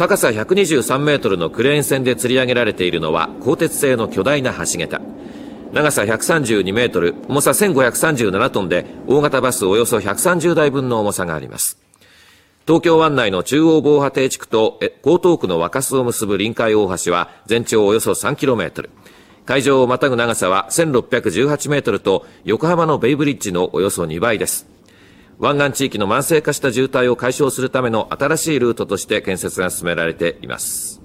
高さ123メートルのクレーン船で吊り上げられているのは鋼鉄製の巨大な橋桁。長さ132メートル重さ1537トンで大型バスおよそ130台分の重さがあります。東京湾内の中央防波堤地区と江東区の若洲を結ぶ臨海大橋は全長およそ3キロメートル。海上をまたぐ長さは1618メートルと横浜のベイブリッジのおよそ2倍です。湾岸地域の慢性化した渋滞を解消するための新しいルートとして建設が進められています。